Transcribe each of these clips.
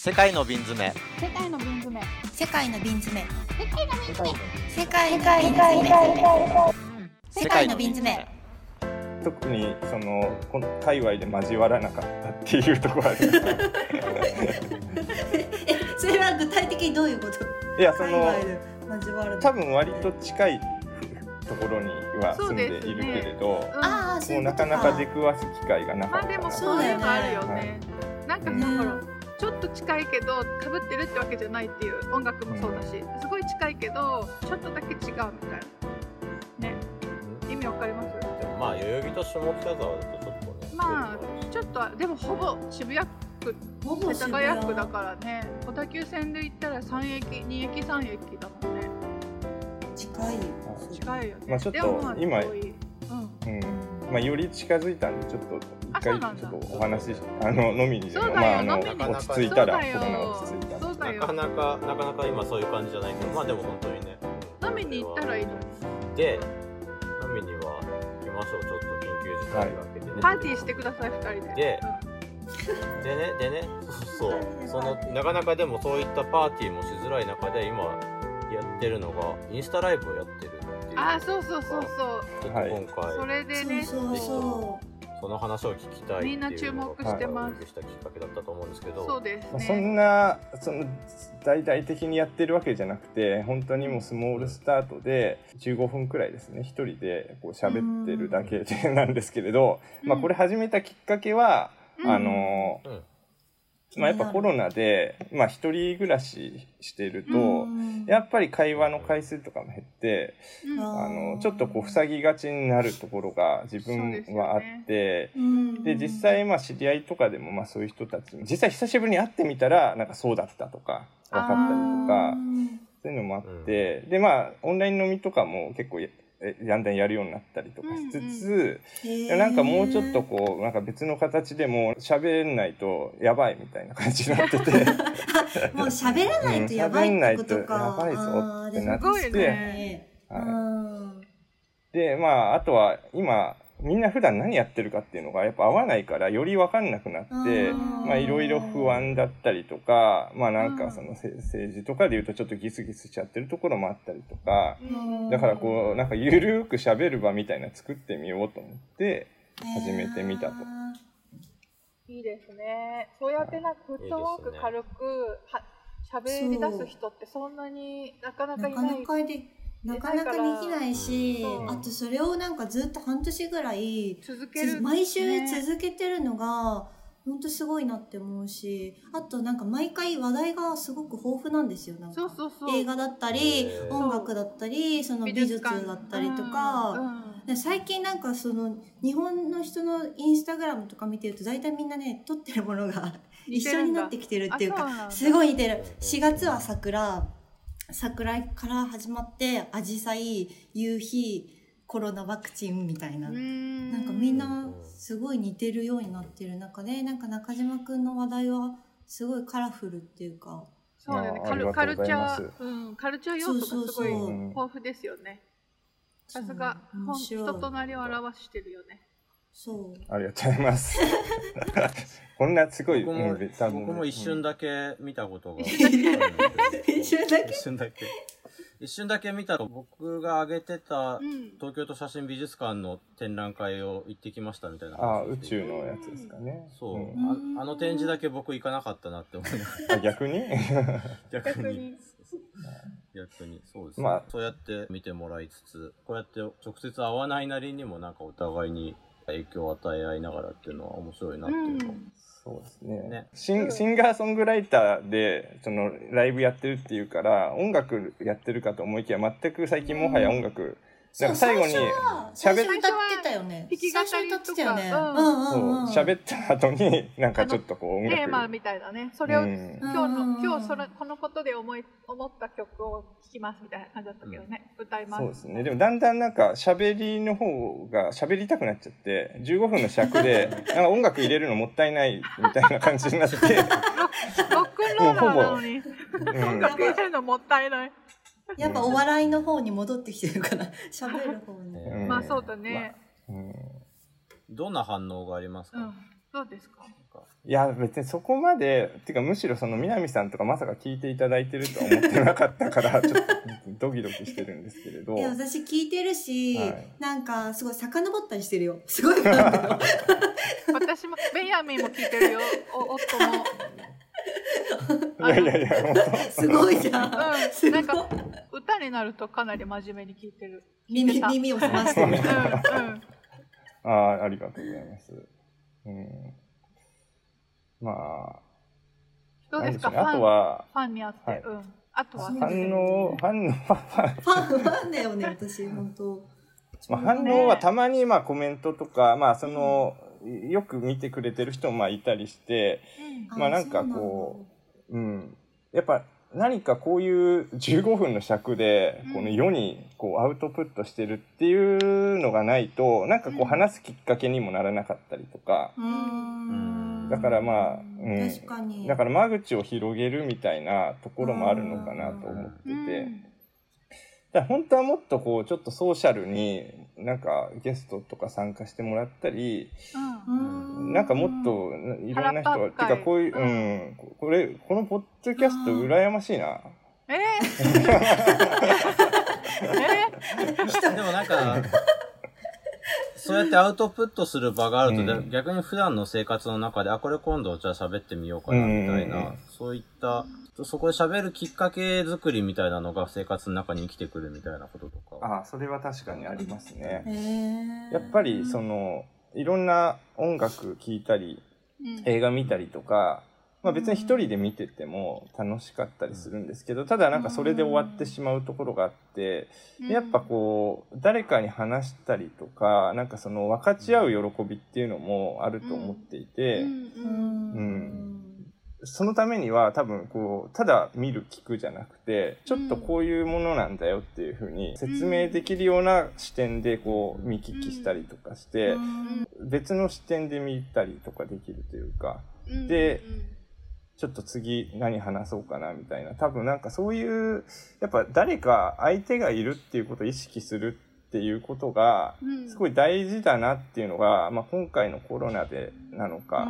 世界の瓶詰め。世界の瓶詰め。世界の瓶詰め。世界の瓶詰め。世界の瓶詰め。特にそのこの界隈で交わらなかったっていうところはあります。えそれは具体的にどういうこと？いやその海外で交わる多分割と近いところには住んでいるけれど、ああそうもいうなかなか出くわす機会がなかまあでもったなそういうのあるよはねなんかさ、ねほらちょっと近いけど被ってるってわけじゃないっていう音楽もそうだし、すごい近いけどちょっとだけ違うみたいな。ね。意味わかります？でもまあ代々木と下北沢だとちょっとねまあちょっとでもほぼ渋谷区。ほぼ世田谷区だからね。小田急線で行ったら3駅2駅3駅だもんね。近いよ近いよね、まあちょっと今まあ、より近づいたんでちょっと一回ちょっとお話しあの飲みにでもそうだよまああの落ち着いたらコロナ落ち着いたなかなかなかなか今そういう感じじゃないけどまあでも本当にね。飲みに行ったらいいのに。で飲みには行きましょう。ちょっと緊急事態が明けてね、パーティーしてください2人で。ででねでねそうそう。そのなかなかでもそういったパーティーもしづらい中で今やってるのがインスタライブをやってるああそうそうそうそう。ちょっと今回、それでね。そうそうそその話を聞きたいっていうみんな注目してます。したきっかけだったと思うんですけど。そうですまあ、そねんなその大々的にやってるわけじゃなくて本当にもうスモールスタートで15分くらいですね一人でこう喋ってるだけでなんですけれど、まあ、これ始めたきっかけは、うん。あのうんまあ、やっぱコロナで、まあ、一人暮らししてると、うん。やっぱり会話の回数とかも減って、うん。ああのちょっとこう塞ぎがちになるところが自分はあって。うん。で実際まあ知り合いとかでもまあそういう人たち実際久しぶりに会ってみたらなんかそうだったとか分かったりとかそういうのもあって、でまあオンライン飲みとかも結構だんだんやるようになったりとかしつつ、へー。なんかもうちょっとこうなんか別の形でも喋んないとやばいみたいな感じになってて。もう喋らないとやばいってことか、うんやばいぞってなって。すごいね。はい。うん。でまああとは今みんな普段何やってるかっていうのがやっぱ合わないからより分かんなくなってうん。まあいろいろ不安だったりとかまあなんかそのせ政治とかで言うとちょっとギスギスしちゃってるところもあったりとかうん。だからこうなんかゆるーく喋る場みたいなの作ってみようと思って始めてみたと。いいですね。そうやってなんかフットワーク軽くは喋り出す人ってそんなになかなかない。かなないかでなかなかできないし、うんあとそれをなんかずっと半年ぐらい続ける毎週ね続けてるのが本当すごいなって思うしあとなんか毎回話題がすごく豊富なんですよなんか。そうそうそう。映画だったり音楽だったりその美術だったりとか、うんうんで最近なんかその日本の人のインスタグラムとか見てると大体みんなね撮ってるものが 一緒になってきてるっていうかすごい似てる。4月は桜桜から始まってアジサイ夕日コロナワクチンみたいな、うん。なんかみんなすごい似てるようになってる中でなんか中島くんの話題はすごいカラフルっていうか。そうだよね。カルカルチャー、うん、カルチャー要素がすごい豊富ですよね。さすが人となりを表してるよねそう。ありがとうございます。こんなすごい、僕もうん多分。僕も一瞬だけ見たことが、一瞬だけ？一瞬だけ。一瞬だけ見た僕が上げてたうん。東京都写真美術館の展覧会を行ってきましたみたいなああ宇宙のやつですかね。そう、ん。ああの展示だけ僕行かなかったなって思いながら。あ逆に？逆に。逆に。逆に。そうです。ね、まあ。そうやって見てもらいつつこうやって直接会わないなりにもなんかお互いに影響を与え合いながらっていうのは面白いなっていうのを、うん。そうですね。ね。シンシンガーソングライターでそのライブやってるっていうから音楽やってるかと思いきや全く最近もはや音楽、なんか最後に喋ってたよね弾き語り最初歌ってたよねとか。そううんうんうん。喋った後になんかちょっとこう音楽。テーマみたいなね。それを、うん。今日うんうん。うんの今日それこのことで思い思った曲を聴きますみたいな感じだったけどね、歌います。そうですね。でもだんだんなんか喋りの方が喋りたくなっちゃって15分の尺で なんか音楽入れるのもったいないみたいな感じになって、ロックンローラーなのに。うん。音楽入れるのもったいない、やっぱお笑いの方に戻ってきてるから 喋る方に。うん。まあそうだね、うん。どんな反応がありますか、うん、どうですか。か。いや別にそこまでてかむしろその南さんとかまさか聞いていただいてるとは思ってなかったから ちょっとドキドキしてるんですけれど。いや私聞いてるし、はい。なんかすごい遡ったりしてるよ。すごい 私もベンヤミンも聞いてるよ。お夫も いやいやいやすごいじゃん、すうんごないんか歌になるとかなり真面目に聞いてる。耳耳を澄まして。るうんうん。ああありがとうございます。うん。まあどうですか？ね。あとファンはファンにあって、はい。うん。あとは。反応反応はファンファンだよね私本当。まあ、反応はたまにまあコメントとか、まあ、そのよく見てくれてる人もまあいたりして、まあなんかこうん、やっぱ何かこういう15分の尺でこの世にこうアウトプットしてるっていうのがないとなんかこう話すきっかけにもならなかったりとか、うー。ん。だからまあ、うん、確かに。だから間口を広げるみたいなところもあるのかなと思ってて。うんだ本当はもっとこうちょっとソーシャルになんかゲストとか参加してもらったりうん。なんかもっといろんな人がて腹パッカイかこういう、ううん、これこのポッドキャスト羨ましいな。えー、えでもなんか、そうやってアウトプットする場があると、うん逆に普段の生活の中で、あ、これ今度じゃあ喋ってみようかな、みたいな、うんうんうんそういった、そこで喋るきっかけ作りみたいなのが生活の中に生きてくるみたいなこととか。ああそれは確かにありますね。やっぱりそのいろんな音楽聴いたりうん映画見たりとか、まあ、別に一人で見てても楽しかったりするんですけどただなんかそれで終わってしまうところがあってやっぱこう誰かに話したりとかなんかその分かち合う喜びっていうのもあると思っていて、うんそのためには多分こうただ見る聞くじゃなくてちょっとこういうものなんだよっていうふうに説明できるような視点でこう見聞きしたりとかして別の視点で見たりとかできるというかうん。でちょっと次何話そうかなみたいな。多分なんかそういうやっぱ誰か相手がいるっていうことを意識するっていうことがうん。すごい大事だなっていうのが、まあ、今回のコロナでなのか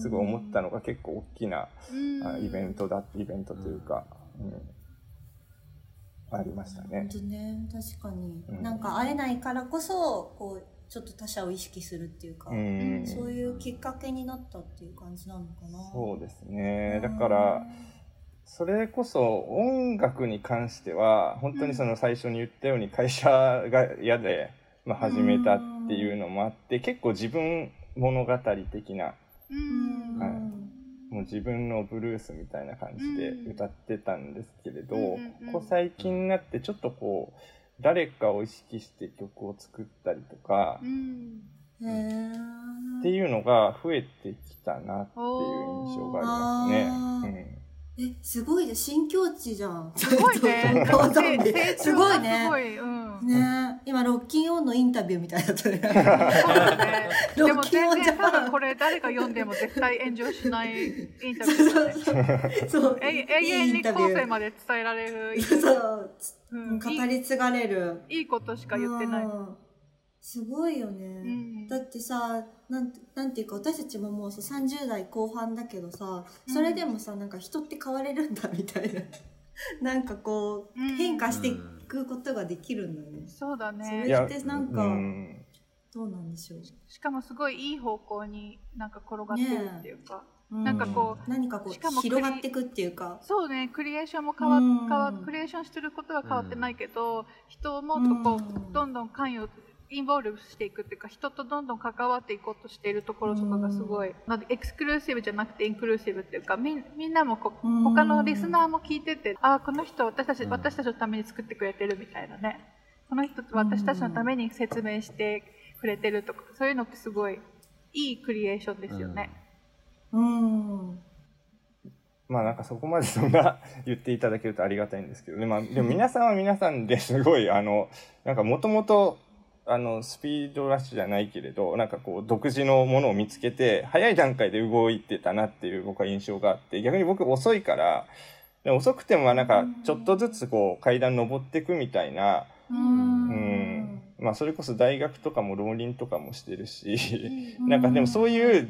すごい思ったのが結構大きなうん。あイベントだイベントというか、うん、ありましたね。本。当ね確かに、うん。なんか会えないからこそこうちょっと他者を意識するっていうか、うん、そういうきっかけになったっていう感じなのかな。そうですね。だからそれこそ音楽に関しては本当にその最初に言ったように会社が嫌で、まあ、始めたっていうのもあって結構自分物語的なはい。もう自分のブルースみたいな感じで歌ってたんですけれど、ここ最近になってちょっとこう誰かを意識して曲を作ったりとかうん。っていうのが増えてきたなっていう印象がありますね。えすごいね。新境地じゃん。すごいね。すごいね。すごい。うん。ね。今ロッキンオンのインタビューみたいだったね。でも全然多分これ誰が読んでも絶対炎上しないインタビュー。そうえ永遠に後世まで伝えられる。そう。うん。語り継がれる。いいことしか言ってない。うんすごいよね、うん。だってさなんてなんていうか私たちももうさ30代後半だけどさそれでもさなんか人って変われるんだみたいな。なんかこう、うん。変化していくことができるんだね、そうだそね。い。やれってなんかうん。どうなんでしょう、しかもすごいいい方向になんか転がってるっていうか。うなんかこう何かこしかもう広がっていくっていうか。そうね、クリエーションも変わっうん。変わクリエーションしてることは変わってないけど、人をもっとこう、うん。どんどん関与インボールしていくっていうか人とどんどん関わっていこうとしているところとかがすごい、なエクスクルーシブじゃなくてインクルーシブっていうかみんみんなもこ他のリスナーも聞いててああこの人私たち、うん。私たちのために作ってくれてるみたいなね。この人私たちのために説明してくれてるとかそういうのってすごいいいクリエーションですよね。うん。まあなんかそこまでそんな言っていただけるとありがたいんですけどね、まあ、でも皆さんは皆さんですごいあのなんかもともとあのスピードラッシュじゃないけれどなんかこう独自のものを見つけて早い段階で動いてたなっていう僕は印象があって逆に僕遅いからで遅くてもなんかちょっとずつこう階段登っていくみたいな、ううん。んまあ、それこそ大学とかも浪人とかもしてるしなんかでもそういう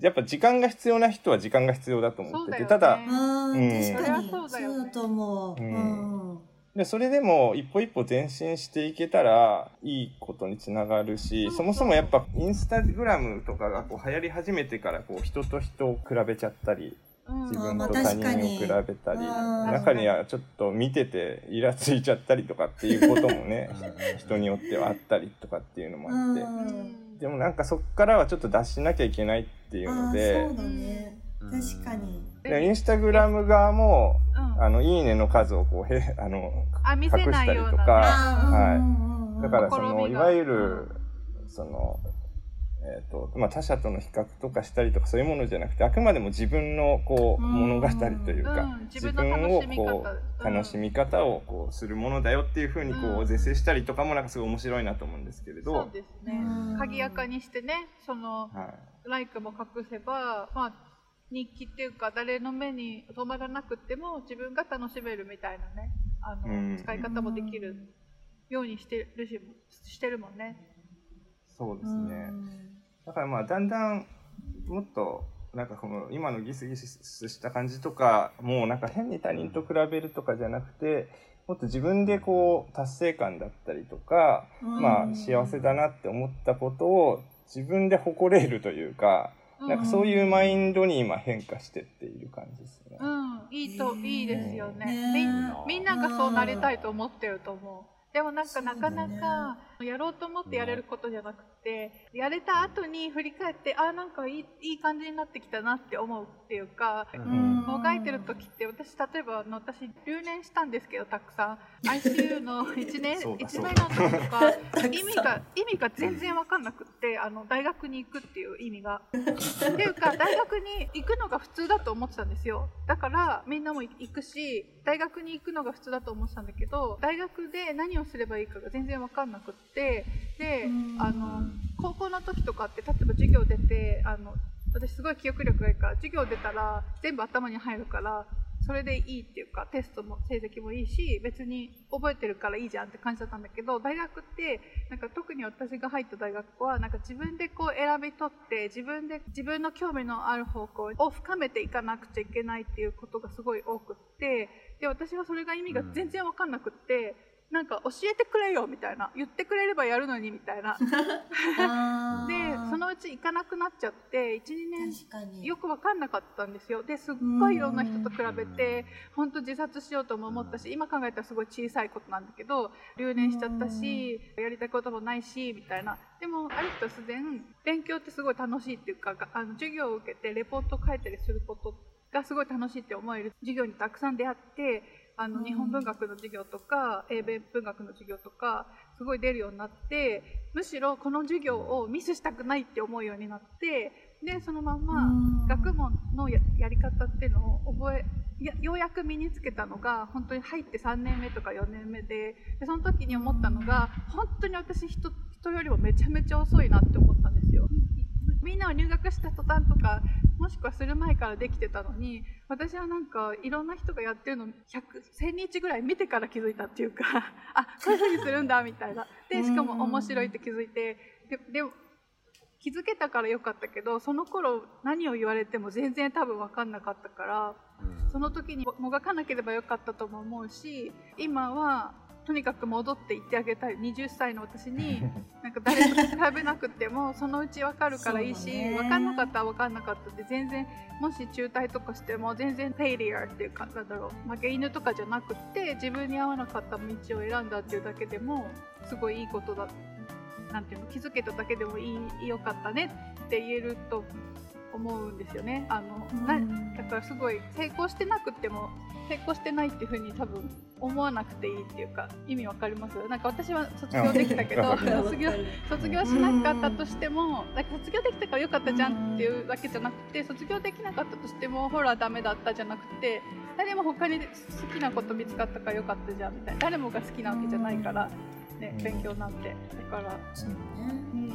やっぱ時間が必要な人は時間が必要だと思ってて、ただ、うん。確かに。そうだと思う、ううんんでそれでも一歩一歩前進していけたらいいことにつながるしそもそもやっぱインスタグラムとかがこう流行り始めてからこう人と人を比べちゃったりうん。自分まあと他人を比べたりうん。中にはちょっと見ててイラついちゃったりとかっていうこともね人によってはあったりとかっていうのもあって。うん。でもなんかそっからはちょっと脱しなきゃいけないっていうので確かに。でインスタグラム側もうん。あのいいねの数をこうへ あのあ隠したりとか。はい。だからそのいわゆるその、えーとまあ、他者との比較とかしたりとかそういうものじゃなくてあくまでも自分のこううん。物語というか、うん。自自分を楽しみ方こううん楽しみ方をこうするものだよっていうふうにこう是正したりとかもなんかすごい面白いなと思うんですけれど、そうですね。うん鍵やかにしてねそのはい、ライクも隠せばまあ日記っていうか誰の目に止まらなくても自分が楽しめるみたいなねあの、うん使い方もできるようにしてるししてるもんね。そうですね。だからまあだんだんもっとなんかこの今のギスギスした感じとかもうなんか変に他人と比べるとかじゃなくてもっと自分でこう達成感だったりとか、まあ幸せだなって思ったことを自分で誇れるというか、なんかそういうマインドに今変化してっている感じですね。うん、いいと、いいですよね。ねみんみんながそうなりたいと思ってると思う。でもなんかなかなかやろうと思ってやれることじゃなくて、やれた後に振り返って、あーなんかいいいい感じになってきたなって思うっていうか、ん。もがいてる時って私例えばあの私留年したんですけどたくさん。ICU の1年そうだ1年の時とか意味が意味が全然分かんなくってあの大学に行くっていう意味が。っていうか大学に行くのが普通だと思ってたんですよ。だからみんなも行くし大学に行くのが普通だと思ってたんだけど大学で何をすればいいかが全然分かんなくってでうん。あの高校の時とかって例えば授業出てあの私すごい記憶力がいいから授業出たら全部頭に入るからそれでいいっていうかテストも成績もいいし別に覚えてるからいいじゃんって感じだったんだけど大学ってなんか特に私が入った大学はなんか自分でこう選び取って自分で自分の興味のある方向を深めていかなくちゃいけないっていうことがすごい多くってで私はそれが意味が全然分かんなくって、なんか教えてくれよみたいな言ってくれればやるのにみたいな。あでー。そのうち行かなくなっちゃって12年よく分かんなかったんですよ。ですっごいいろんな人と比べて本当自殺しようとも思ったし今考えたらすごい小さいことなんだけど留年しちゃったしやりたいこともないしみたいな。でもある日突然勉強ってすごい楽しいっていうかがあの授業を受けてレポート書いたりすることがすごい楽しいって思える授業にたくさん出会ってあのうん日本文学の授業とか英米文学の授業とかすごい出るようになってむしろこの授業をミスしたくないって思うようになってでそのまんまうん学問のややり方っていうのを覚えやようやく身につけたのが本当に入って3年目とか4年目ででその時に思ったのが本当に私人人よりもめちゃめちゃ遅いなって思ったんですよ。みんなは入学した途端とかもしくはする前からできてたのに私はなんかいろんな人がやってるの100 1000日ぐらい見てから気づいたっていうか あこういう風にするんだみたいな。でしかも面白いって気づいてででも気づけたからよかったけどその頃何を言われても全然多分分かんなかったからその時にもがかなければよかったとも思うし今はとにかく戻って言ってあげたい。20歳の私に なんか誰と比べなくてもそのうち分かるからいいし、ね。分かんなかったら分かんなかったって全然もし中退とかしても全然フェイリアっていうかなんだろう。負け犬とかじゃなくって自分に合わなかった道を選んだっていうだけでもすごいいいことだなんていうの気づけただけでもいいよかったねって言えると思うんですよね。あのなだからすごい成功してなくても成功してないっていうふうに多分思わなくていいっていうか意味わかります？なんか私は卒業できたけど卒業卒業しなかったとしてもなんか卒業できたからよかったじゃんっていうだけじゃなくて卒業できなかったとしてもほらダメだったじゃなくて誰も他に好きなこと見つかったからよかったじゃんみたいな。誰もが好きなわけじゃないから、ね、うん。勉強なんて。だから、そうね。うん、